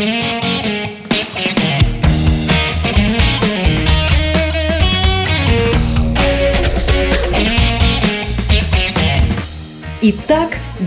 Итак,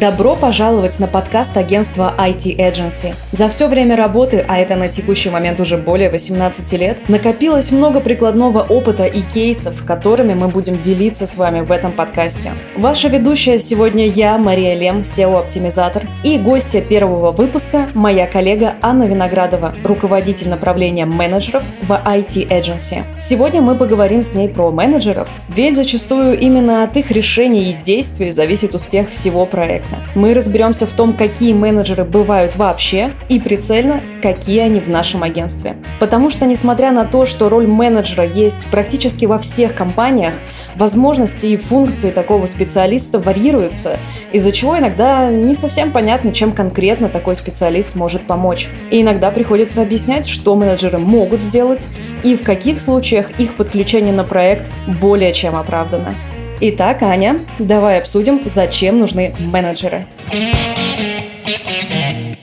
Добро пожаловать на подкаст агентства IT Agency. За все время работы, а это на текущий момент уже более 18 лет, накопилось много прикладного опыта и кейсов, которыми мы будем делиться с вами в этом подкасте. Ваша ведущая сегодня я, Мария Лем, SEO-оптимизатор, и гостья первого выпуска – моя коллега Анна Виноградова, руководитель направления менеджеров в IT Agency. Сегодня мы поговорим с ней про менеджеров, ведь зачастую именно от их решений и действий зависит успех всего проекта проекта. Мы разберемся в том, какие менеджеры бывают вообще и прицельно, какие они в нашем агентстве. Потому что, несмотря на то, что роль менеджера есть практически во всех компаниях, возможности и функции такого специалиста варьируются, из-за чего иногда не совсем понятно, чем конкретно такой специалист может помочь. И иногда приходится объяснять, что менеджеры могут сделать и в каких случаях их подключение на проект более чем оправдано. Итак, Аня, давай обсудим, зачем нужны менеджеры.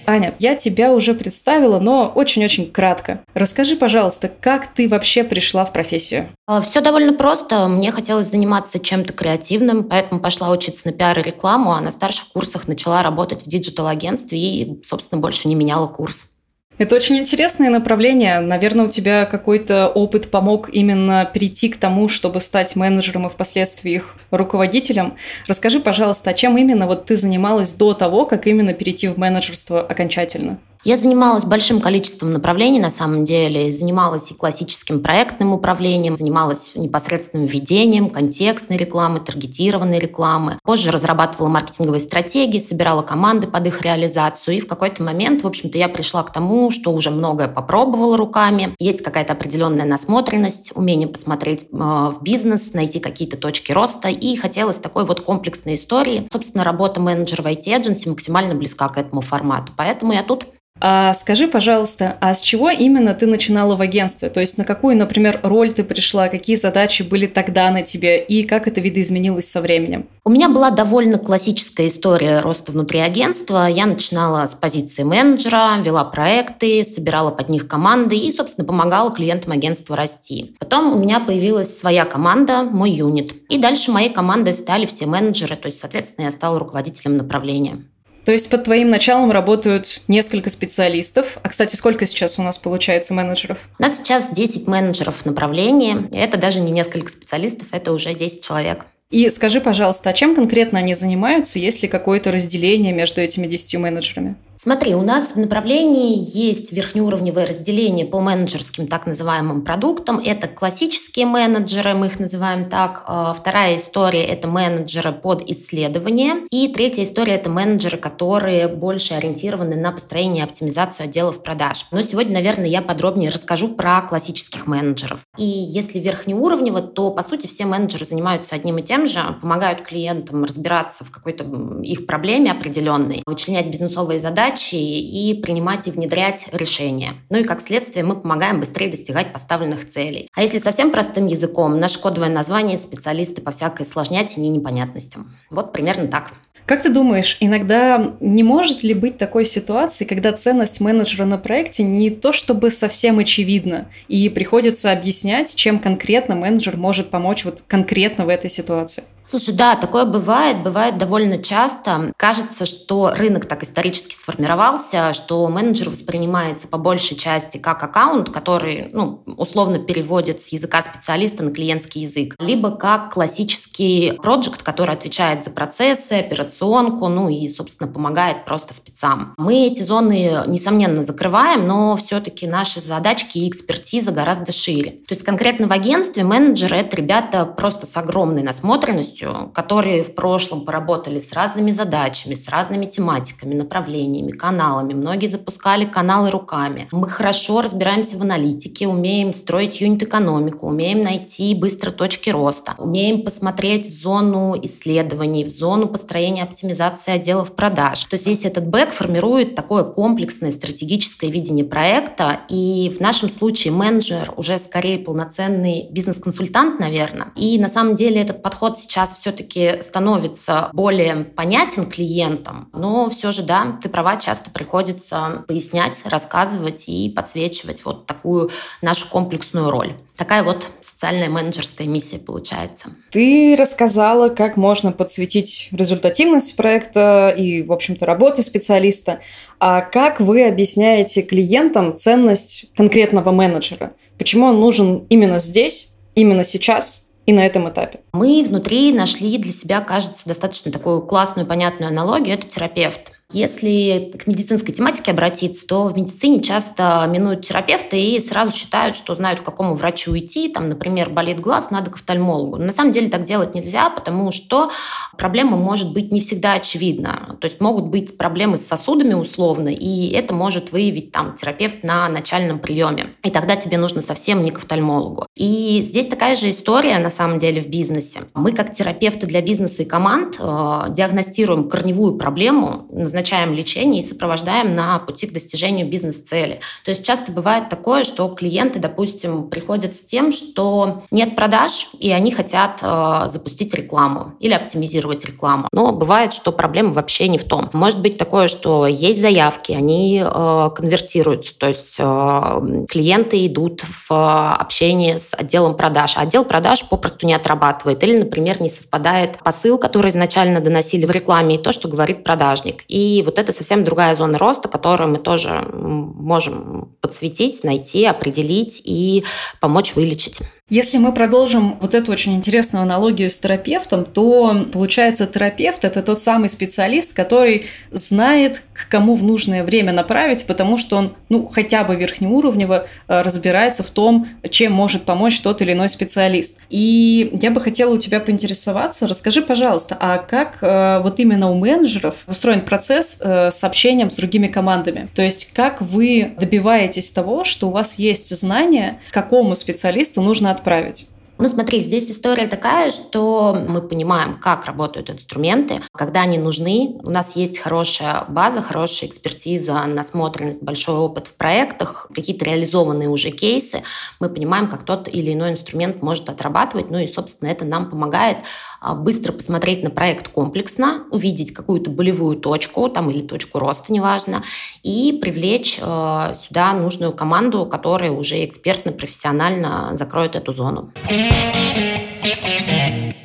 Аня, я тебя уже представила, но очень-очень кратко. Расскажи, пожалуйста, как ты вообще пришла в профессию? А, Все довольно просто. Мне хотелось заниматься чем-то креативным, поэтому пошла учиться на пиар и рекламу, а на старших курсах начала работать в digital-агентстве и, собственно, больше не меняла курс. Это очень интересное направление. Наверное, у тебя какой-то опыт помог именно перейти к тому, чтобы стать менеджером и впоследствии их руководителем. Расскажи, пожалуйста, а чем именно вот ты занималась до того, как именно перейти в менеджерство окончательно? Я занималась большим количеством направлений на самом деле. Занималась и классическим проектным управлением, занималась непосредственным ведением, контекстной рекламы, таргетированной рекламы. Позже разрабатывала маркетинговые стратегии, собирала команды под их реализацию. И в какой-то момент, в общем-то, я пришла к тому, что уже многое попробовала руками. Есть какая-то определенная насмотренность, умение посмотреть э, в бизнес, найти какие-то точки роста. И хотелось такой вот комплексной истории. Собственно, работа менеджера в IT-эдженси максимально близка к этому формату. Поэтому я тут а скажи, пожалуйста, а с чего именно ты начинала в агентстве? То есть на какую, например, роль ты пришла, какие задачи были тогда на тебе и как это видоизменилось со временем? У меня была довольно классическая история роста внутри агентства. Я начинала с позиции менеджера, вела проекты, собирала под них команды и, собственно, помогала клиентам агентства расти. Потом у меня появилась своя команда, мой юнит. И дальше моей командой стали все менеджеры, то есть, соответственно, я стала руководителем направления. То есть под твоим началом работают несколько специалистов. А, кстати, сколько сейчас у нас получается менеджеров? У нас сейчас 10 менеджеров направления. Это даже не несколько специалистов, это уже 10 человек. И скажи, пожалуйста, а чем конкретно они занимаются, есть ли какое-то разделение между этими десятью менеджерами? Смотри, у нас в направлении есть верхнеуровневое разделение по менеджерским так называемым продуктам. Это классические менеджеры, мы их называем так. А, вторая история – это менеджеры под исследование. И третья история – это менеджеры, которые больше ориентированы на построение и оптимизацию отделов продаж. Но сегодня, наверное, я подробнее расскажу про классических менеджеров. И если верхнеуровнево, то, по сути, все менеджеры занимаются одним и тем же, помогают клиентам разбираться в какой-то их проблеме определенной, вычленять бизнесовые задачи, задачи и принимать и внедрять решения. Ну и как следствие мы помогаем быстрее достигать поставленных целей. А если совсем простым языком, наше кодовое название – специалисты по всякой сложнятине и непонятностям. Вот примерно так. Как ты думаешь, иногда не может ли быть такой ситуации, когда ценность менеджера на проекте не то чтобы совсем очевидна, и приходится объяснять, чем конкретно менеджер может помочь вот конкретно в этой ситуации? Слушай, да, такое бывает, бывает довольно часто. Кажется, что рынок так исторически сформировался, что менеджер воспринимается по большей части как аккаунт, который, ну, условно переводит с языка специалиста на клиентский язык, либо как классический проект, который отвечает за процессы, операционку, ну и, собственно, помогает просто спецам. Мы эти зоны, несомненно, закрываем, но все-таки наши задачки и экспертиза гораздо шире. То есть конкретно в агентстве менеджеры — это ребята просто с огромной насмотренностью, полностью, которые в прошлом поработали с разными задачами, с разными тематиками, направлениями, каналами. Многие запускали каналы руками. Мы хорошо разбираемся в аналитике, умеем строить юнит-экономику, умеем найти быстро точки роста, умеем посмотреть в зону исследований, в зону построения оптимизации отделов продаж. То есть весь этот бэк формирует такое комплексное стратегическое видение проекта, и в нашем случае менеджер уже скорее полноценный бизнес-консультант, наверное. И на самом деле этот подход сейчас заказ все-таки становится более понятен клиентам, но все же, да, ты права, часто приходится пояснять, рассказывать и подсвечивать вот такую нашу комплексную роль. Такая вот социальная менеджерская миссия получается. Ты рассказала, как можно подсветить результативность проекта и, в общем-то, работы специалиста. А как вы объясняете клиентам ценность конкретного менеджера? Почему он нужен именно здесь, именно сейчас и на этом этапе? Мы внутри нашли для себя, кажется, достаточно такую классную, понятную аналогию. Это терапевт. Если к медицинской тематике обратиться, то в медицине часто минуют терапевты и сразу считают, что знают, к какому врачу идти. Там, например, болит глаз, надо к офтальмологу. Но на самом деле так делать нельзя, потому что проблема может быть не всегда очевидна. То есть могут быть проблемы с сосудами условно, и это может выявить там терапевт на начальном приеме. И тогда тебе нужно совсем не к офтальмологу. И здесь такая же история на самом деле в бизнесе. Мы как терапевты для бизнеса и команд э, диагностируем корневую проблему, назначаем лечение и сопровождаем на пути к достижению бизнес-цели. То есть часто бывает такое, что клиенты, допустим, приходят с тем, что нет продаж, и они хотят э, запустить рекламу или оптимизировать рекламу. Но бывает, что проблема вообще не в том. Может быть такое, что есть заявки, они э, конвертируются, то есть э, клиенты идут в общение с отделом продаж, а отдел продаж попросту не отрабатывает или, например, не совпадает посыл, который изначально доносили в рекламе, и то, что говорит продажник. И и вот это совсем другая зона роста, которую мы тоже можем подсветить, найти, определить и помочь вылечить. Если мы продолжим вот эту очень интересную аналогию с терапевтом, то получается терапевт – это тот самый специалист, который знает, к кому в нужное время направить, потому что он, ну, хотя бы верхнеуровнево э, разбирается в том, чем может помочь тот или иной специалист. И я бы хотела у тебя поинтересоваться, расскажи, пожалуйста, а как э, вот именно у менеджеров устроен процесс э, с общением с другими командами? То есть как вы добиваетесь того, что у вас есть знания, какому специалисту нужно отправить. Ну, смотри, здесь история такая, что мы понимаем, как работают инструменты, когда они нужны. У нас есть хорошая база, хорошая экспертиза, насмотренность, большой опыт в проектах, какие-то реализованные уже кейсы. Мы понимаем, как тот или иной инструмент может отрабатывать. Ну и, собственно, это нам помогает а, быстро посмотреть на проект комплексно, увидеть какую-то болевую точку там, или точку роста, неважно, и привлечь э, сюда нужную команду, которая уже экспертно, профессионально закроет эту зону. Música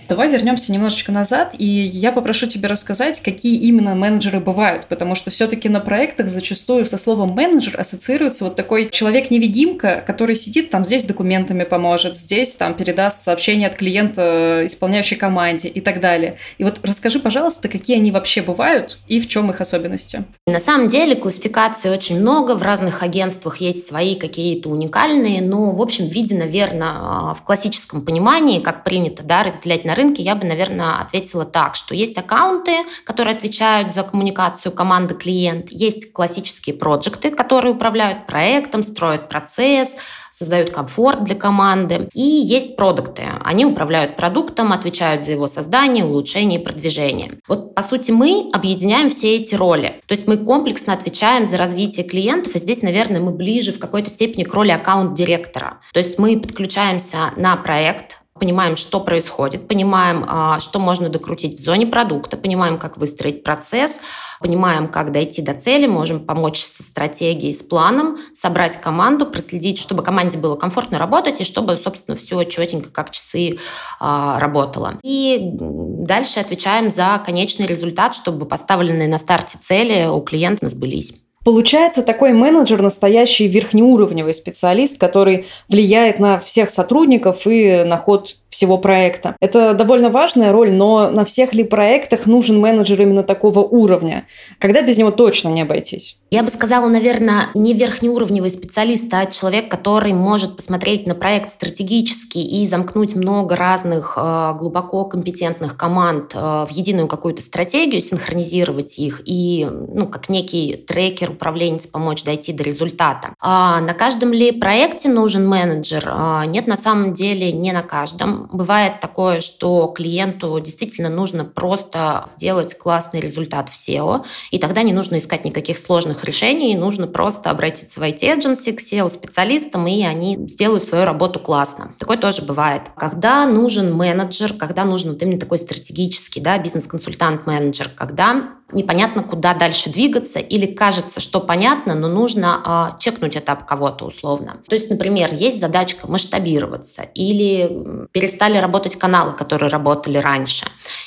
Давай вернемся немножечко назад, и я попрошу тебя рассказать, какие именно менеджеры бывают, потому что все-таки на проектах зачастую со словом менеджер ассоциируется вот такой человек-невидимка, который сидит там здесь документами поможет, здесь там передаст сообщение от клиента исполняющей команде и так далее. И вот расскажи, пожалуйста, какие они вообще бывают и в чем их особенности. На самом деле классификаций очень много, в разных агентствах есть свои какие-то уникальные, но в общем виде, наверное, в классическом понимании, как принято да, разделять на на рынке, я бы, наверное, ответила так, что есть аккаунты, которые отвечают за коммуникацию команды клиент, есть классические проекты, которые управляют проектом, строят процесс, создают комфорт для команды. И есть продукты. Они управляют продуктом, отвечают за его создание, улучшение и продвижение. Вот, по сути, мы объединяем все эти роли. То есть мы комплексно отвечаем за развитие клиентов, и здесь, наверное, мы ближе в какой-то степени к роли аккаунт-директора. То есть мы подключаемся на проект, понимаем, что происходит, понимаем, а, что можно докрутить в зоне продукта, понимаем, как выстроить процесс, понимаем, как дойти до цели, можем помочь со стратегией, с планом, собрать команду, проследить, чтобы команде было комфортно работать и чтобы, собственно, все четенько, как часы а, работало. И дальше отвечаем за конечный результат, чтобы поставленные на старте цели у клиента сбылись. Получается, такой менеджер настоящий верхнеуровневый специалист, который влияет на всех сотрудников и на ход всего проекта. Это довольно важная роль, но на всех ли проектах нужен менеджер именно такого уровня? Когда без него точно не обойтись? Я бы сказала, наверное, не верхнеуровневый специалист, а человек, который может посмотреть на проект стратегически и замкнуть много разных э, глубоко компетентных команд э, в единую какую-то стратегию, синхронизировать их и, ну, как некий трекер, управленец помочь дойти до результата. А на каждом ли проекте нужен менеджер? А, нет, на самом деле не на каждом Бывает такое, что клиенту действительно нужно просто сделать классный результат в SEO, и тогда не нужно искать никаких сложных решений, нужно просто обратиться в IT-эдженси к SEO-специалистам, и они сделают свою работу классно. Такое тоже бывает. Когда нужен менеджер, когда нужен вот именно такой стратегический да, бизнес-консультант-менеджер, когда непонятно, куда дальше двигаться, или кажется, что понятно, но нужно э, чекнуть этап кого-то условно. То есть, например, есть задачка масштабироваться, или перестали работать каналы, которые работали раньше,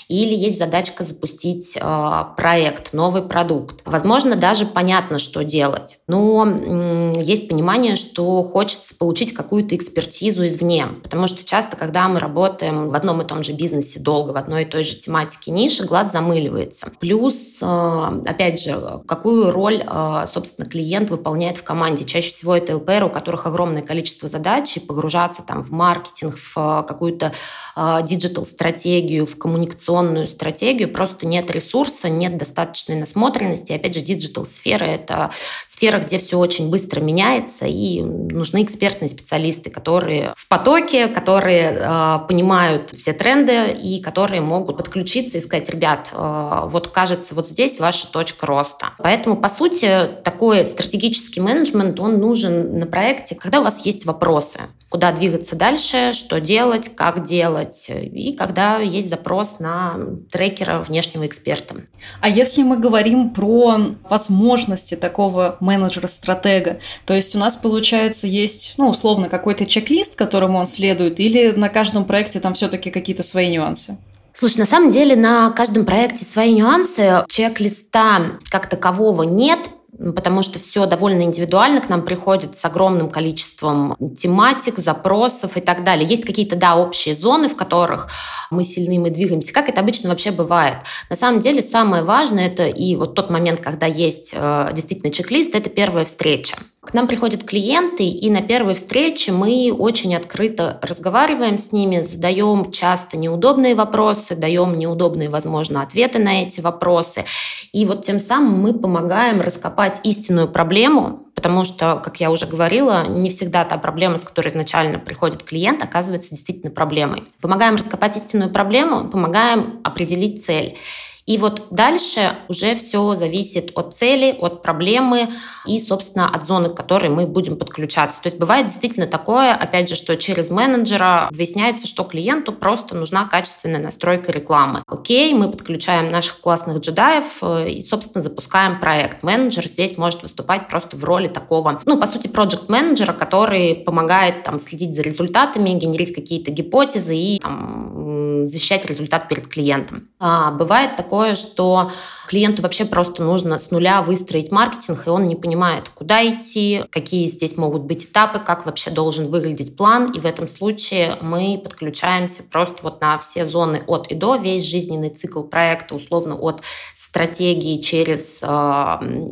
или есть задачка запустить э, проект, новый продукт. Возможно, даже понятно, что делать, но э, есть понимание, что хочется получить какую-то экспертизу извне, потому что часто, когда мы работаем в одном и том же бизнесе долго, в одной и той же тематике ниши, глаз замыливается. Плюс Э, опять же, какую роль, э, собственно, клиент выполняет в команде. Чаще всего это ЛПР, у которых огромное количество задач, и погружаться там в маркетинг, в э, какую-то digital-стратегию, в коммуникационную стратегию, просто нет ресурса, нет достаточной насмотренности. Опять же, digital-сфера — это сфера, где все очень быстро меняется, и нужны экспертные специалисты, которые в потоке, которые понимают все тренды и которые могут подключиться и сказать, ребят, вот кажется, вот вот здесь ваша точка роста. Поэтому, по сути, такой стратегический менеджмент, он нужен на проекте, когда у вас есть вопросы, куда двигаться дальше, что делать, как делать, и когда есть запрос на трекера внешнего эксперта. А если мы говорим про возможности такого менеджера-стратега, то есть у нас, получается, есть, ну, условно, какой-то чек-лист, которому он следует, или на каждом проекте там все-таки какие-то свои нюансы? Слушай, на самом деле на каждом проекте свои нюансы. Чек-листа как такового нет, потому что все довольно индивидуально к нам приходит с огромным количеством тематик, запросов и так далее. Есть какие-то, да, общие зоны, в которых мы сильны, мы двигаемся. Как это обычно вообще бывает? На самом деле самое важное это и вот тот момент, когда есть э, действительно чек-лист, это первая встреча. К нам приходят клиенты, и на первой встрече мы очень открыто разговариваем с ними, задаем часто неудобные вопросы, даем неудобные, возможно, ответы на эти вопросы. И вот тем самым мы помогаем раскопать истинную проблему, потому что, как я уже говорила, не всегда та проблема, с которой изначально приходит клиент, оказывается действительно проблемой. Помогаем раскопать истинную проблему, помогаем определить цель. И вот дальше уже все зависит от цели, от проблемы и, собственно, от зоны, к которой мы будем подключаться. То есть бывает действительно такое, опять же, что через менеджера выясняется, что клиенту просто нужна качественная настройка рекламы. Окей, мы подключаем наших классных джедаев э, и, собственно, запускаем проект. Менеджер здесь может выступать просто в роли такого, ну, по сути, проект менеджера который помогает там следить за результатами, генерить какие-то гипотезы и там, защищать результат перед клиентом. А бывает такое такое, что клиенту вообще просто нужно с нуля выстроить маркетинг, и он не понимает, куда идти, какие здесь могут быть этапы, как вообще должен выглядеть план. И в этом случае мы подключаемся просто вот на все зоны от и до, весь жизненный цикл проекта, условно от стратегии через э,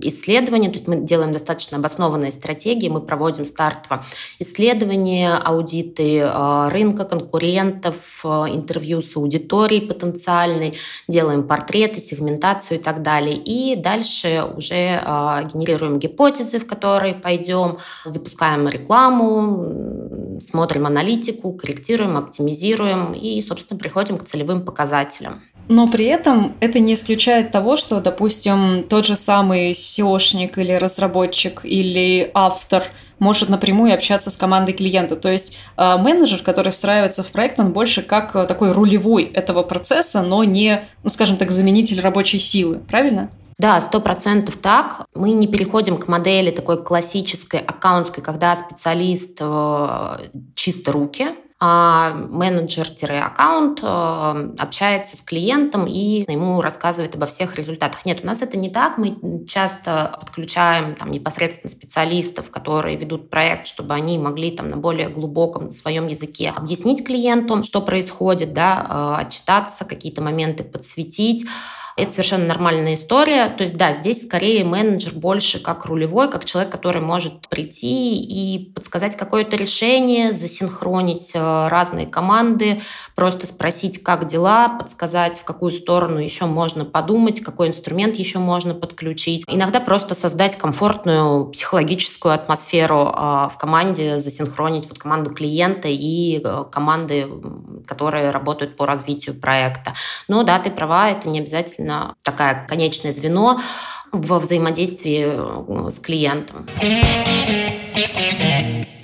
исследование. То есть мы делаем достаточно обоснованные стратегии, мы проводим стартово исследования, аудиты э, рынка, конкурентов, э, интервью с аудиторией потенциальной, делаем портрет портреты, сегментацию и так далее. И дальше уже э, генерируем гипотезы, в которые пойдем, запускаем рекламу, смотрим аналитику, корректируем, оптимизируем и, собственно, приходим к целевым показателям. Но при этом это не исключает того, что, допустим, тот же самый SEOшник или разработчик или автор может напрямую общаться с командой клиента. То есть э, менеджер, который встраивается в проект, он больше как э, такой рулевой этого процесса, но не, ну, скажем так, заменитель рабочей силы. Правильно? Да, сто процентов так. Мы не переходим к модели такой классической, аккаунтской, когда специалист э, чисто руки, а менеджер-аккаунт э, общается с клиентом и ему рассказывает обо всех результатах. Нет, у нас это не так. Мы часто подключаем там, непосредственно специалистов, которые ведут проект, чтобы они могли там, на более глубоком своем языке объяснить клиенту, что происходит, да, э, отчитаться, какие-то моменты подсветить Это совершенно нормальная история. То есть, да, здесь скорее менеджер больше как рулевой, как человек, который может прийти и подсказать какое-то решение, засинхронить э, разные команды, просто спросить, как дела, подсказать, в какую сторону еще можно подумать, какой инструмент еще можно подключить. Иногда просто создать комфортную психологическую атмосферу э, в команде, засинхронить вот команду клиента и э, команды, которые работают по развитию проекта. Но да, ты права, это не обязательно такая конечное звено во взаимодействии э, с клиентом.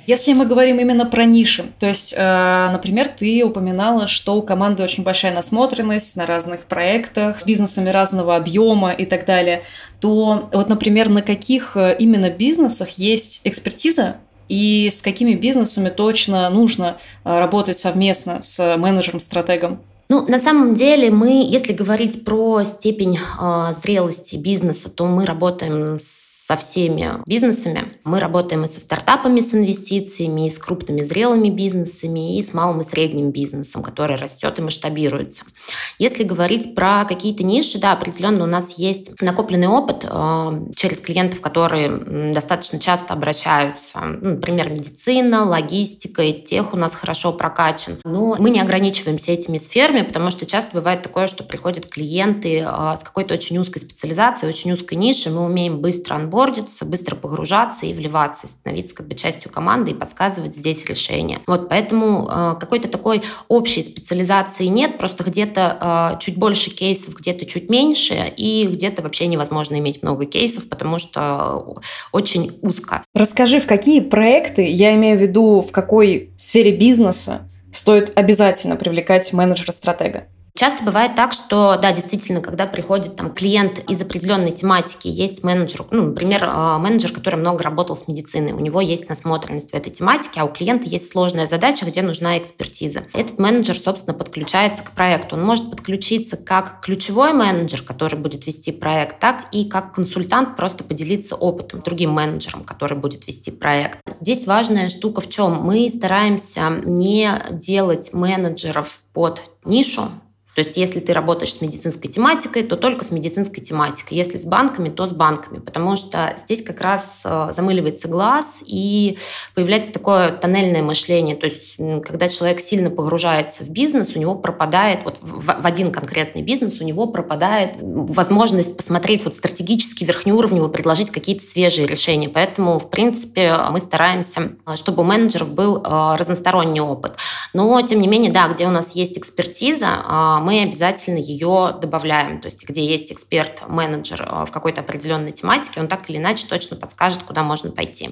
Если мы говорим именно про ниши, то есть, э, например, ты упоминала, что у команды очень большая насмотренность на разных проектах с бизнесами разного объема и так далее, то вот, например, на каких э, именно бизнесах есть экспертиза и с какими бизнесами точно нужно работать совместно с менеджером-стратегом? Ну, на самом деле мы, если говорить про степень э, зрелости бизнеса, то мы работаем с со всеми бизнесами. Мы работаем и со стартапами с инвестициями, и с крупными зрелыми бизнесами, и с малым и средним бизнесом, который растет и масштабируется. Если говорить про какие-то ниши, да, определенно у нас есть накопленный опыт э, через клиентов, которые достаточно часто обращаются. Ну, например, медицина, логистика и тех у нас хорошо прокачан. Но мы не ограничиваемся этими сферами, потому что часто бывает такое, что приходят клиенты э, с какой-то очень узкой специализацией, очень узкой ниши. Мы умеем быстро анбордить онбордиться, быстро погружаться и вливаться, становиться как бы частью команды и подсказывать здесь решения. Вот поэтому э, какой-то такой общей специализации нет, просто где-то э, чуть больше кейсов, где-то чуть меньше, и где-то вообще невозможно иметь много кейсов, потому что очень узко. Расскажи, в какие проекты, я имею в виду, в какой сфере бизнеса стоит обязательно привлекать менеджера-стратега? Часто бывает так, что, да, действительно, когда приходит там клиент из определенной тематики, есть менеджер, ну, например, а, менеджер, который много работал с медициной, у него есть насмотренность в этой тематике, а у клиента есть сложная задача, где нужна экспертиза. Этот менеджер, собственно, подключается к проекту. Он может подключиться как ключевой менеджер, который будет вести проект, так и как консультант просто поделиться опытом с другим менеджером, который будет вести проект. Здесь важная штука в чем? Мы стараемся не делать менеджеров под нишу, то есть если ты работаешь с медицинской тематикой, то только с медицинской тематикой. Если с банками, то с банками, потому что здесь как раз э, замыливается глаз и появляется такое тоннельное мышление. То есть когда человек сильно погружается в бизнес, у него пропадает, вот в один конкретный бизнес, у него пропадает возможность посмотреть вот стратегически верхнеуровнево, предложить какие-то свежие решения. Поэтому, в принципе, мы стараемся, э, чтобы у менеджеров был э, разносторонний опыт. Но, тем не менее, да, где у нас есть экспертиза, мы обязательно ее добавляем. То есть где есть эксперт-менеджер э, в какой-то определенной тематике, он так или иначе точно подскажет, куда можно пойти.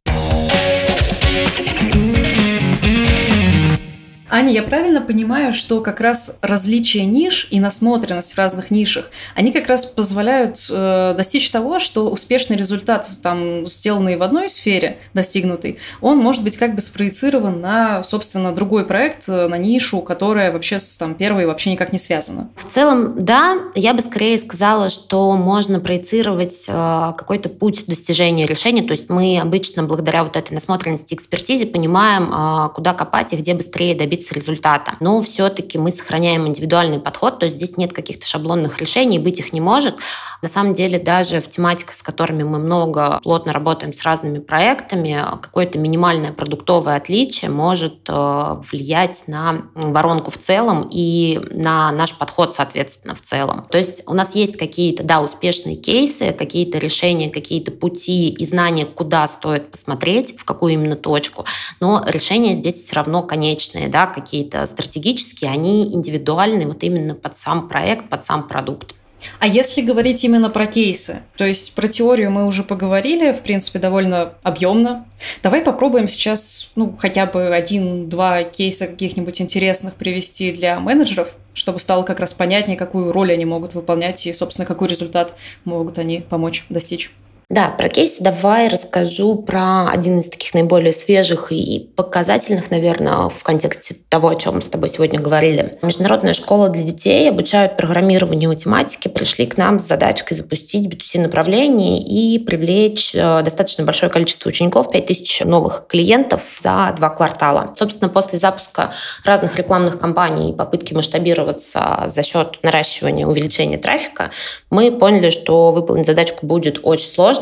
Аня, я правильно понимаю, что как раз различие ниш и насмотренность в разных нишах, они как раз позволяют э, достичь того, что успешный результат, там, сделанный в одной сфере, достигнутый, он может быть как бы спроецирован на, собственно, другой проект, э, на нишу, которая вообще с там, первой вообще никак не связана. В целом, да, я бы скорее сказала, что можно проецировать э, какой-то путь достижения решения, то есть мы обычно благодаря вот этой насмотренности экспертизе понимаем, э, куда копать и где быстрее добиться добиться результата. Но все-таки мы сохраняем индивидуальный подход, то есть здесь нет каких-то шаблонных решений, быть их не может. На самом деле даже в тематиках, с которыми мы много плотно работаем с разными проектами, какое-то минимальное продуктовое отличие может э, влиять на воронку в целом и на наш подход, соответственно, в целом. То есть у нас есть какие-то, да, успешные кейсы, какие-то решения, какие-то пути и знания, куда стоит посмотреть, в какую именно точку, но решения здесь все равно конечные, да, какие-то стратегические, они индивидуальны вот именно под сам проект, под сам продукт. А если говорить именно про кейсы, то есть про теорию мы уже поговорили, в принципе, довольно объемно. Давай попробуем сейчас, ну, хотя бы один-два кейса каких-нибудь интересных привести для менеджеров, чтобы стало как раз понятнее, какую роль они могут выполнять и, собственно, какой результат могут они помочь достичь. Да, про кейсы давай расскажу про один из таких наиболее свежих и показательных, наверное, в контексте того, о чем мы с тобой сегодня говорили. Международная школа для детей обучают программированию математике, пришли к нам с задачкой запустить B2C направление и привлечь э, достаточно большое количество учеников, 5000 новых клиентов за два квартала. Собственно, после запуска разных рекламных кампаний и попытки масштабироваться за счет наращивания, увеличения трафика, мы поняли, что выполнить задачку будет очень сложно,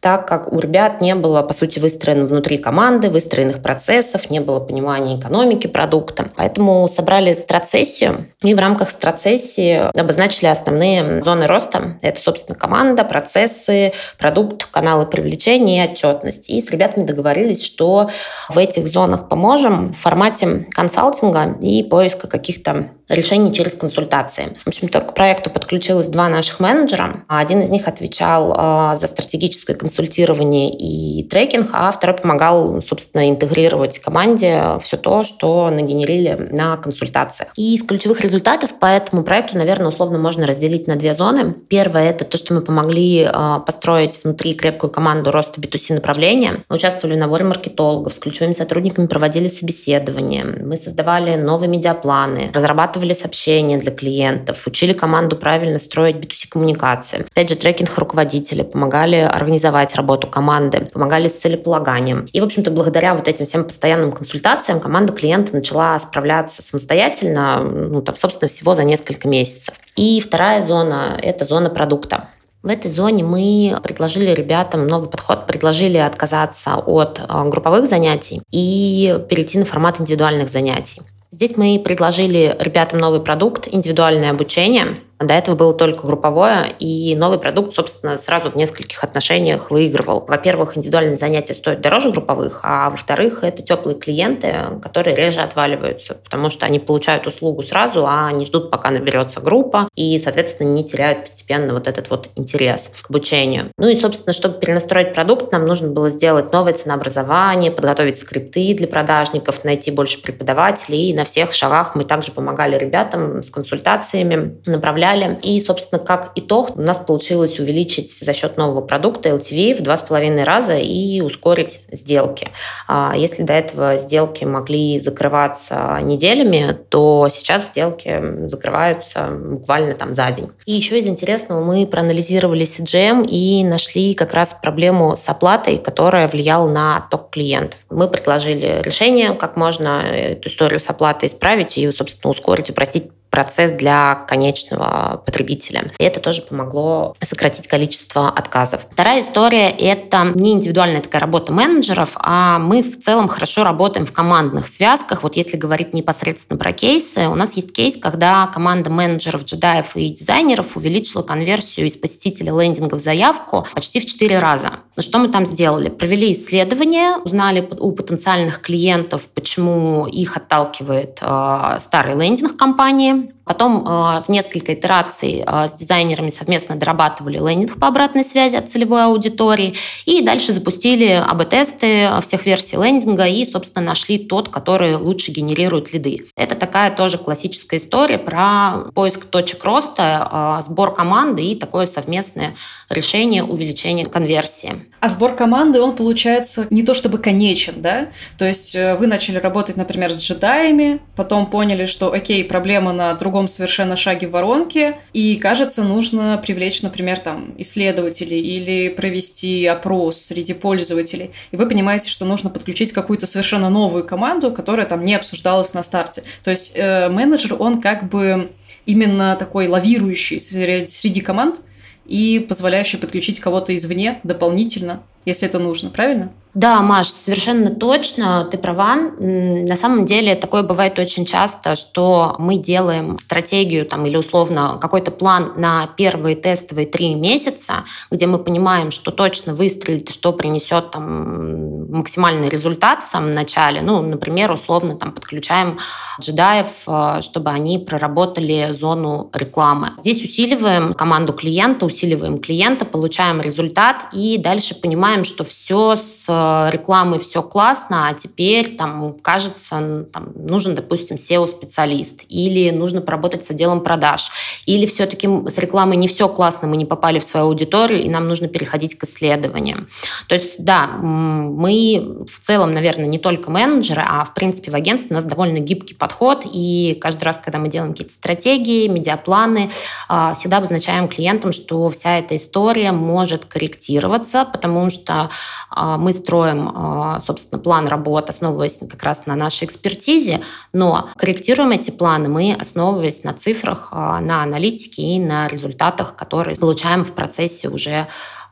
так как у ребят не было, по сути, выстроено внутри команды, выстроенных процессов, не было понимания экономики продукта. Поэтому собрали страцессию и в рамках страцессии обозначили основные зоны роста. Это, собственно, команда, процессы, продукт, каналы привлечения и отчетность. И с ребятами договорились, что в этих зонах поможем в формате консалтинга и поиска каких-то решений через консультации. В общем-то, к проекту подключилось два наших менеджера. Один из них отвечал а, за стратегическое консультирование и трекинг, а второй помогал, собственно, интегрировать команде все то, что нагенерили на консультациях. И из ключевых результатов по этому проекту, наверное, условно можно разделить на две зоны. Первое – это то, что мы помогли а, построить внутри крепкую команду роста B2C направления. Мы участвовали в наборе маркетологов, с ключевыми сотрудниками проводили собеседования. Мы создавали новые медиапланы, разрабатывали сообщения для клиентов, учили команду правильно строить B2C коммуникации. Опять же, трекинг руководителя, помогали организовать работу команды, помогали с целеполаганием. И, в общем-то, благодаря вот этим всем постоянным консультациям команда клиента начала справляться самостоятельно, ну, там, собственно, всего за несколько месяцев. И вторая зона – это зона продукта. В этой зоне мы предложили ребятам новый подход, предложили отказаться от а, групповых занятий и перейти на формат индивидуальных занятий. Здесь мы предложили ребятам новый продукт, индивидуальное обучение, до этого было только групповое, и новый продукт, собственно, сразу в нескольких отношениях выигрывал. Во-первых, индивидуальные занятия стоят дороже групповых, а во-вторых, это теплые клиенты, которые реже отваливаются, потому что они получают услугу сразу, а не ждут, пока наберется группа, и, соответственно, не теряют постепенно вот этот вот интерес к обучению. Ну и, собственно, чтобы перенастроить продукт, нам нужно было сделать новое ценообразование, подготовить скрипты для продажников, найти больше преподавателей, и на всех шагах мы также помогали ребятам с консультациями, направляли далее. И, собственно, как итог, у нас получилось увеличить за счет нового продукта LTV в два с половиной раза и ускорить сделки. А если до этого сделки могли закрываться неделями, то сейчас сделки закрываются буквально там за день. И еще из интересного мы проанализировали CGM и нашли как раз проблему с оплатой, которая влияла на отток клиентов. Мы предложили решение, как можно эту историю с оплатой исправить и, собственно, ускорить, упростить процесс для конечного потребителя. И это тоже помогло сократить количество отказов. Вторая история — это не индивидуальная такая работа менеджеров, а мы в целом хорошо работаем в командных связках. Вот если говорить непосредственно про кейсы, у нас есть кейс, когда команда менеджеров, джедаев и дизайнеров увеличила конверсию из посетителя лендинга в заявку почти в 4 раза. Но что мы там сделали? Провели исследование, узнали у потенциальных клиентов, почему их отталкивает э, старый лендинг компании, Потом э, в несколько итераций э, с дизайнерами совместно дорабатывали лендинг по обратной связи от целевой аудитории. И дальше запустили АБ-тесты всех версий лендинга и, собственно, нашли тот, который лучше генерирует лиды. Это такая тоже классическая история про поиск точек роста, э, сбор команды и такое совместное решение увеличения конверсии. А сбор команды, он получается не то чтобы конечен, да? То есть вы начали работать, например, с джедаями, потом поняли, что, окей, проблема на другом совершенно шаге воронки, и, кажется, нужно привлечь, например, там, исследователей или провести опрос среди пользователей. И вы понимаете, что нужно подключить какую-то совершенно новую команду, которая там не обсуждалась на старте. То есть э, менеджер, он как бы именно такой лавирующий среди команд и позволяющий подключить кого-то извне дополнительно, если это нужно, правильно? Да, Маш, совершенно точно, ты права. На самом деле такое бывает очень часто, что мы делаем стратегию там, или условно какой-то план на первые тестовые три месяца, где мы понимаем, что точно выстрелит, что принесет там, максимальный результат в самом начале. Ну, например, условно там, подключаем джедаев, э, чтобы они проработали зону рекламы. Здесь усиливаем команду клиента, усиливаем клиента, получаем результат и дальше понимаем, что все с рекламой все классно, а теперь там кажется, там, нужен, допустим, SEO-специалист, или нужно поработать с отделом продаж, или все-таки с рекламой не все классно, мы не попали в свою аудиторию, и нам нужно переходить к исследованиям. То есть, да, мы в целом, наверное, не только менеджеры, а в принципе в агентстве у нас довольно гибкий подход, и каждый раз, когда мы делаем какие-то стратегии, медиапланы, а, всегда обозначаем клиентам, что вся эта история может корректироваться, потому что а, мы строим, а, собственно, план работы, основываясь как раз на нашей экспертизе, но корректируем эти планы мы, основываясь на цифрах, на аналитике и на результатах, которые получаем в процессе уже а,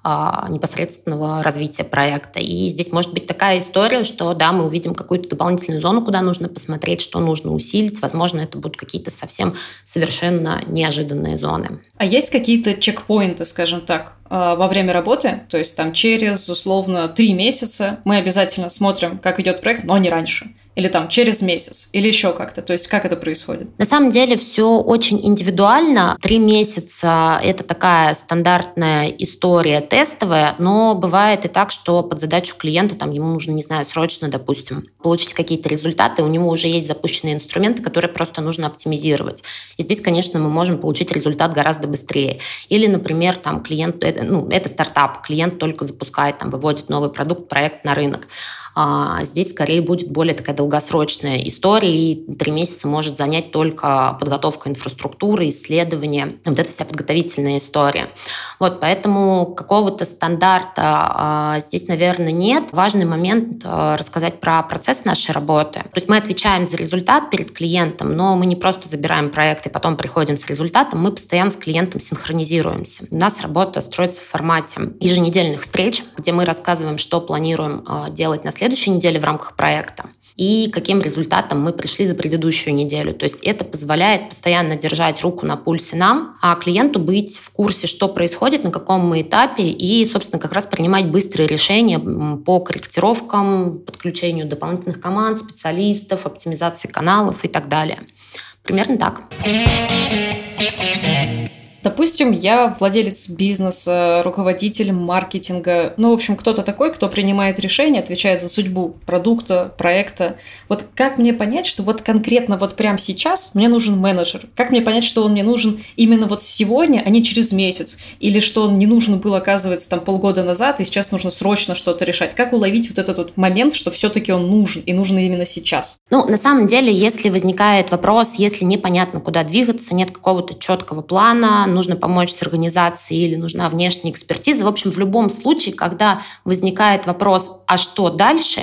непосредственного развития проекта. И здесь может быть такая история, что да, мы увидим какую-то дополнительную зону, куда нужно посмотреть, что нужно усилить. Возможно, это будут какие-то совсем совершенно неожиданные зоны. А есть какие-то чекпоинты, скажем так, а, во время работы, то есть там через условно три месяца мы обязательно смотрим, как идет проект, но не раньше или там через месяц, или еще как-то? То есть как это происходит? На самом деле все очень индивидуально. Три месяца – это такая стандартная история тестовая, но бывает и так, что под задачу клиента там ему нужно, не знаю, срочно, допустим, получить какие-то результаты, у него уже есть запущенные инструменты, которые просто нужно оптимизировать. И здесь, конечно, мы можем получить результат гораздо быстрее. Или, например, там клиент, это, ну, это стартап, клиент только запускает, там, выводит новый продукт, проект на рынок. А здесь скорее будет более такая долгосрочная история, и три месяца может занять только подготовка инфраструктуры, исследования, вот эта вся подготовительная история. Вот, поэтому какого-то стандарта а, здесь, наверное, нет. Важный момент а, рассказать про процесс нашей работы. То есть мы отвечаем за результат перед клиентом, но мы не просто забираем проект и потом приходим с результатом, мы постоянно с клиентом синхронизируемся. У нас работа строится в формате еженедельных встреч, где мы рассказываем, что планируем а, делать на следующей неделе в рамках проекта и каким результатом мы пришли за предыдущую неделю. То есть это позволяет постоянно держать руку на пульсе нам, а клиенту быть в курсе, что происходит, на каком мы этапе, и, собственно, как раз принимать быстрые решения по корректировкам, подключению дополнительных команд, специалистов, оптимизации каналов и так далее. Примерно так. Допустим, я владелец бизнеса, руководитель маркетинга, ну, в общем, кто-то такой, кто принимает решения, отвечает за судьбу продукта, проекта. Вот как мне понять, что вот конкретно вот прямо сейчас мне нужен менеджер? Как мне понять, что он мне нужен именно вот сегодня, а не через месяц? Или что он не нужен был, оказывается, там полгода назад, и сейчас нужно срочно что-то решать? Как уловить вот этот вот момент, что все-таки он нужен, и нужен именно сейчас? Ну, на самом деле, если возникает вопрос, если непонятно, куда двигаться, нет какого-то четкого плана, нужно помочь с организацией или нужна внешняя экспертиза. В общем, в любом случае, когда возникает вопрос, а что дальше,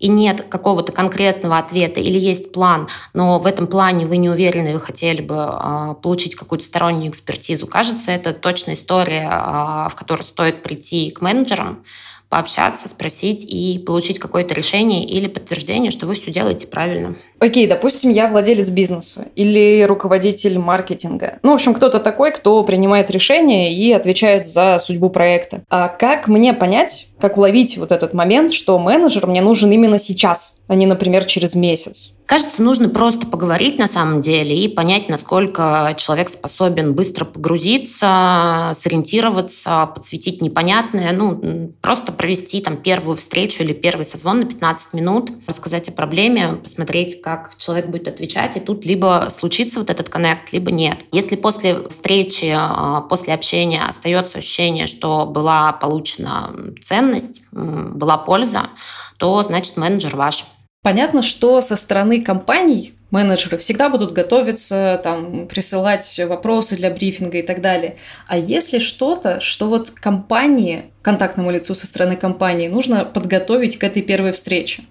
и нет какого-то конкретного ответа или есть план, но в этом плане вы не уверены, вы хотели бы э, получить какую-то стороннюю экспертизу, кажется, это точно история, э, в которую стоит прийти к менеджерам, пообщаться, спросить и получить какое-то решение или подтверждение, что вы все делаете правильно. Окей, допустим, я владелец бизнеса или руководитель маркетинга. Ну, в общем, кто-то такой, кто принимает решения и отвечает за судьбу проекта. А как мне понять, как уловить вот этот момент, что менеджер мне нужен именно сейчас, а не, например, через месяц? Кажется, нужно просто поговорить на самом деле и понять, насколько человек способен быстро погрузиться, сориентироваться, подсветить непонятное. Ну, просто провести там первую встречу или первый созвон на 15 минут, рассказать о проблеме, посмотреть, как человек будет отвечать. И тут либо случится вот этот коннект, либо нет. Если после встречи, а, после общения остается ощущение, что была получена ценность, была польза, то значит менеджер ваш. Понятно, что со стороны компаний менеджеры всегда будут готовиться, там, присылать вопросы для брифинга и так далее. А если что-то, что вот компании, контактному лицу со стороны компании, нужно подготовить к этой первой встрече?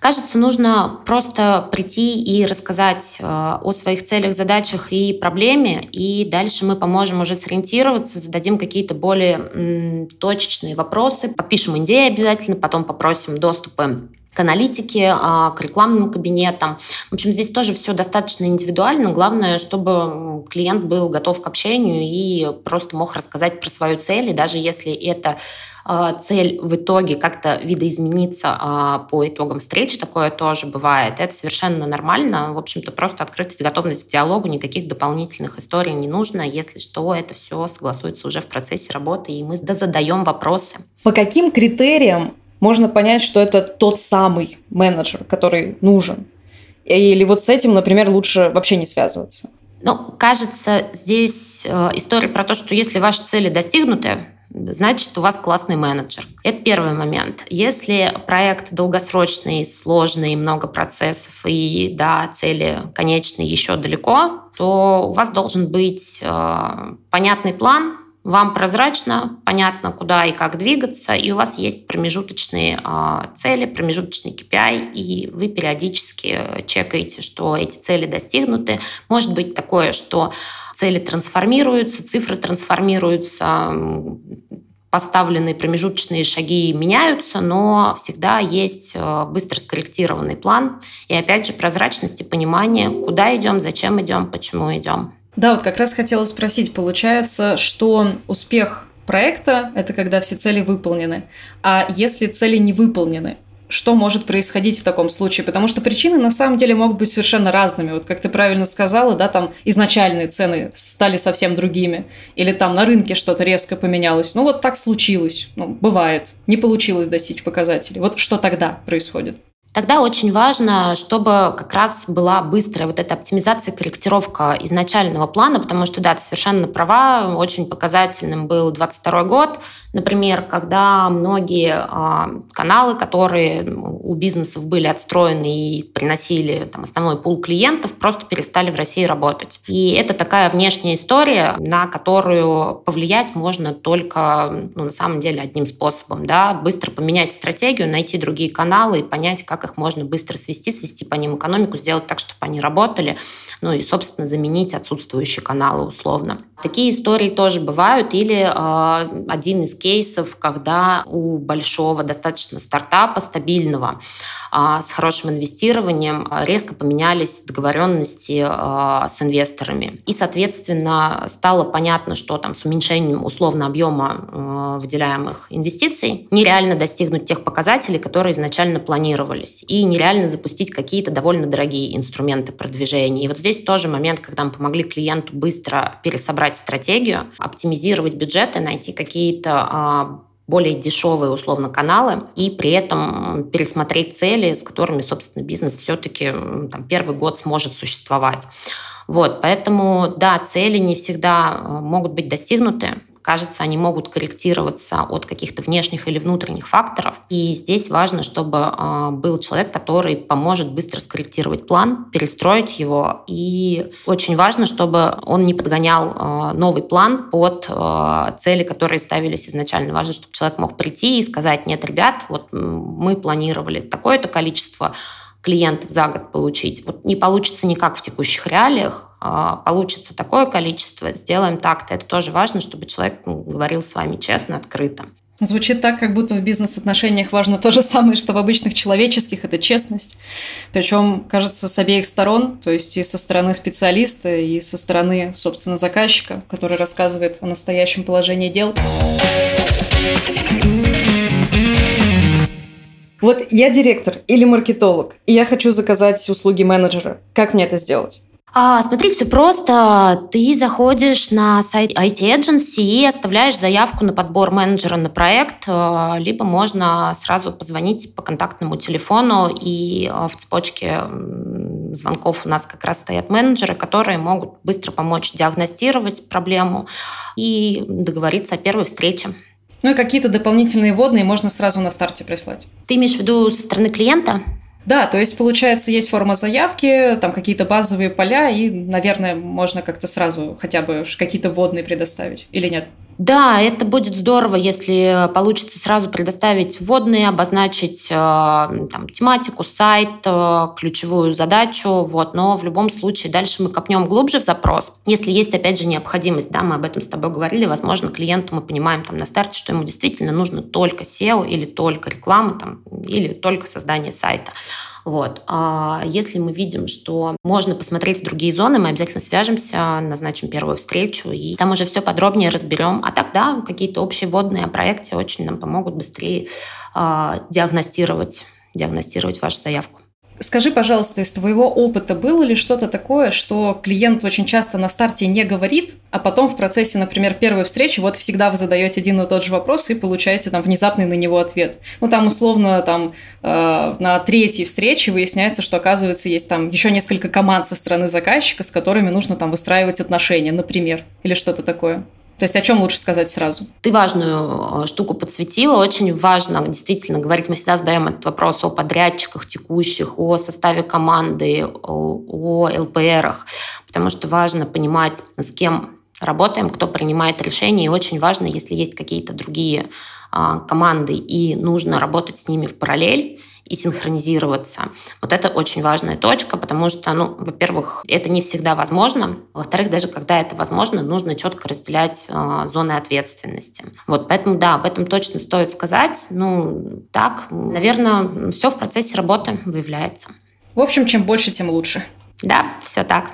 Кажется, нужно просто прийти и рассказать э, о своих целях, задачах и проблеме, и дальше мы поможем уже сориентироваться, зададим какие-то более точечные вопросы, подпишем идеи обязательно, потом попросим доступы к аналитике, а, к рекламным кабинетам. В общем, здесь тоже все достаточно индивидуально. Главное, чтобы клиент был готов к общению и просто мог рассказать про свою цель. И даже если эта а, цель в итоге как-то видоизменится а, по итогам встречи, такое тоже бывает. Это совершенно нормально. В общем-то, просто открытость, готовность к диалогу, никаких дополнительных историй не нужно. Если что, это все согласуется уже в процессе работы, и мы задаем вопросы. По каким критериям можно понять, что это тот самый менеджер, который нужен? Или вот с этим, например, лучше вообще не связываться? Ну, кажется, здесь э, история про то, что если ваши цели достигнуты, значит, у вас классный менеджер. Это первый момент. Если проект долгосрочный, сложный, много процессов и, да, цели конечные еще далеко, то у вас должен быть э, понятный план, вам прозрачно, понятно, куда и как двигаться, и у вас есть промежуточные э, цели, промежуточный KPI, и вы периодически чекаете, что эти цели достигнуты. Может быть такое, что цели трансформируются, цифры трансформируются, поставленные промежуточные шаги меняются, но всегда есть э, быстро скорректированный план. И опять же прозрачность и понимание, куда идем, зачем идем, почему идем. Да, вот как раз хотела спросить, получается, что успех проекта – это когда все цели выполнены, а если цели не выполнены, что может происходить в таком случае, потому что причины на самом деле могут быть совершенно разными. Вот как ты правильно сказала, да, там изначальные цены стали совсем другими, или там на рынке что-то резко поменялось. Ну вот так случилось, ну, бывает, не получилось достичь показателей. Вот что тогда происходит? Тогда очень важно, чтобы как раз была быстрая вот эта оптимизация, корректировка изначального плана, потому что, да, ты совершенно права, очень показательным был 22 год, например, когда многие э, каналы, которые у бизнесов были отстроены и приносили там, основной пул клиентов, просто перестали в России работать. И это такая внешняя история, на которую повлиять можно только, ну, на самом деле, одним способом, да, быстро поменять стратегию, найти другие каналы и понять, как их можно быстро свести, свести по ним экономику, сделать так, чтобы они работали, ну и, собственно, заменить отсутствующие каналы условно. Такие истории тоже бывают. Или э, один из кейсов, когда у большого достаточно стартапа, стабильного, э, с хорошим инвестированием, резко поменялись договоренности э, с инвесторами. И, соответственно, стало понятно, что там с уменьшением условно объема выделяемых инвестиций нереально достигнуть тех показателей, которые изначально планировались. И нереально запустить какие-то довольно дорогие инструменты продвижения. И вот здесь тоже момент, когда мы помогли клиенту быстро пересобрать стратегию, оптимизировать бюджеты, найти какие-то а, более дешевые, условно, каналы, и при этом пересмотреть цели, с которыми, собственно, бизнес все-таки там, первый год сможет существовать. Вот, поэтому, да, цели не всегда а, могут быть достигнуты, Кажется, они могут корректироваться от каких-то внешних или внутренних факторов. И здесь важно, чтобы а, был человек, который поможет быстро скорректировать план, перестроить его. И очень важно, чтобы он не подгонял а, новый план под а, цели, которые ставились изначально. Важно, чтобы человек мог прийти и сказать, нет, ребят, вот мы планировали такое-то количество клиентов за год получить. Вот не получится никак в текущих реалиях, получится такое количество, сделаем так-то. Это тоже важно, чтобы человек ну, говорил с вами честно, открыто. Звучит так, как будто в бизнес-отношениях важно то же самое, что в обычных человеческих – это честность. Причем, кажется, с обеих сторон, то есть и со стороны специалиста, и со стороны, собственно, заказчика, который рассказывает о настоящем положении дел. Вот я директор или маркетолог, и я хочу заказать услуги менеджера. Как мне это сделать? А, смотри, все просто. Ты заходишь на сайт IT Agency и оставляешь заявку на подбор менеджера на проект, э, либо можно сразу позвонить по контактному телефону, и э, в цепочке звонков у нас как раз стоят менеджеры, которые могут быстро помочь диагностировать проблему и договориться о первой встрече. Ну и какие-то дополнительные водные можно сразу на старте прислать. Ты имеешь в виду со стороны клиента? Да, то есть, получается, есть форма заявки, там какие-то базовые поля, и, наверное, можно как-то сразу хотя бы какие-то вводные предоставить, или нет? Да, это будет здорово, если получится сразу предоставить вводные, обозначить э, там, тематику, сайт, э, ключевую задачу. Вот. Но в любом случае дальше мы копнем глубже в запрос. Если есть, опять же, необходимость, да, мы об этом с тобой говорили, возможно, клиенту мы понимаем там на старте, что ему действительно нужно только SEO или только реклама там, или только создание сайта. Вот. А если мы видим, что можно посмотреть в другие зоны, мы обязательно свяжемся, назначим первую встречу, и там уже все подробнее разберем. А тогда какие-то общие вводные о проекте очень нам помогут быстрее а, диагностировать, диагностировать вашу заявку. Скажи, пожалуйста, из твоего опыта было ли что-то такое, что клиент очень часто на старте не говорит, а потом в процессе, например, первой встречи, вот всегда вы задаете один и тот же вопрос и получаете там внезапный на него ответ. Ну, там условно там э, на третьей встрече выясняется, что оказывается есть там еще несколько команд со стороны заказчика, с которыми нужно там выстраивать отношения, например, или что-то такое. То есть о чем лучше сказать сразу? Ты важную э, штуку подсветила. Очень важно действительно говорить. Мы всегда задаем этот вопрос о подрядчиках текущих, о составе команды, о, о ЛПРах, потому что важно понимать, с кем работаем, кто принимает решения. И очень важно, если есть какие-то другие а, команды и нужно работать с ними в параллель, и синхронизироваться. Вот это очень важная точка, потому что, ну, во-первых, это не всегда возможно. Во-вторых, даже когда это возможно, нужно четко разделять э, зоны ответственности. Вот, поэтому, да, об этом точно стоит сказать. Ну, так, наверное, все в процессе работы выявляется. В общем, чем больше, тем лучше. Да, все так.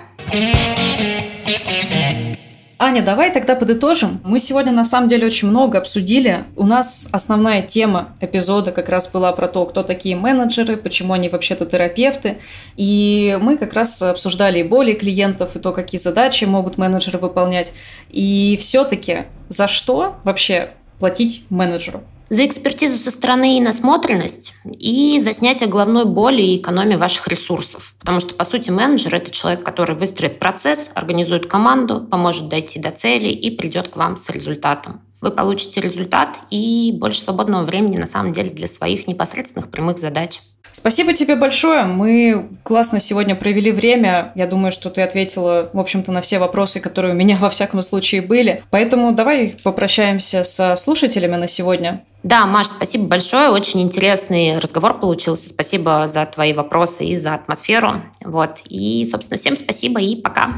Аня, давай тогда подытожим. Мы сегодня на самом деле очень много обсудили. У нас основная тема эпизода как раз была про то, кто такие менеджеры, почему они вообще-то терапевты. И мы как раз обсуждали и боли клиентов, и то, какие задачи могут менеджеры выполнять. И все-таки за что вообще платить менеджеру? За экспертизу со стороны и насмотренность, и за снятие головной боли и экономию ваших ресурсов. Потому что, по сути, менеджер – это человек, который выстроит процесс, организует команду, поможет дойти до цели и придет к вам с результатом. Вы получите результат и больше свободного времени, на самом деле, для своих непосредственных прямых задач. Спасибо тебе большое. Мы классно сегодня провели время. Я думаю, что ты ответила, в общем-то, на все вопросы, которые у меня во всяком случае были. Поэтому давай попрощаемся со слушателями на сегодня. Да, Маш, спасибо большое. Очень интересный разговор получился. Спасибо за твои вопросы и за атмосферу. Вот. И, собственно, всем спасибо и пока.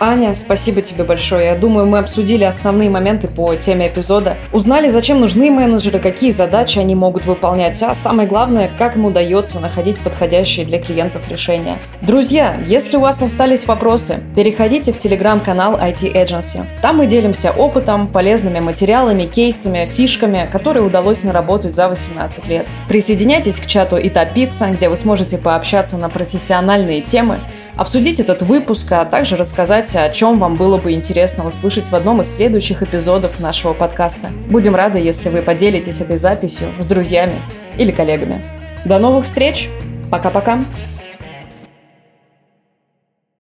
Аня, спасибо тебе большое. Я думаю, мы обсудили основные моменты по теме эпизода. Узнали, зачем нужны менеджеры, какие задачи они могут выполнять, а самое главное, как им удается находить подходящие для клиентов решения. Друзья, если у вас остались вопросы, переходите в телеграм-канал IT Agency. Там мы делимся опытом, полезными материалами, кейсами, фишками, которые удалось наработать за 18 лет. Присоединяйтесь к чату Итапица, где вы сможете пообщаться на профессиональные темы, обсудить этот выпуск, а также рассказать, о чем вам было бы интересно услышать в одном из следующих эпизодов нашего подкаста. Будем рады, если вы поделитесь этой записью с друзьями или коллегами. До новых встреч! Пока-пока!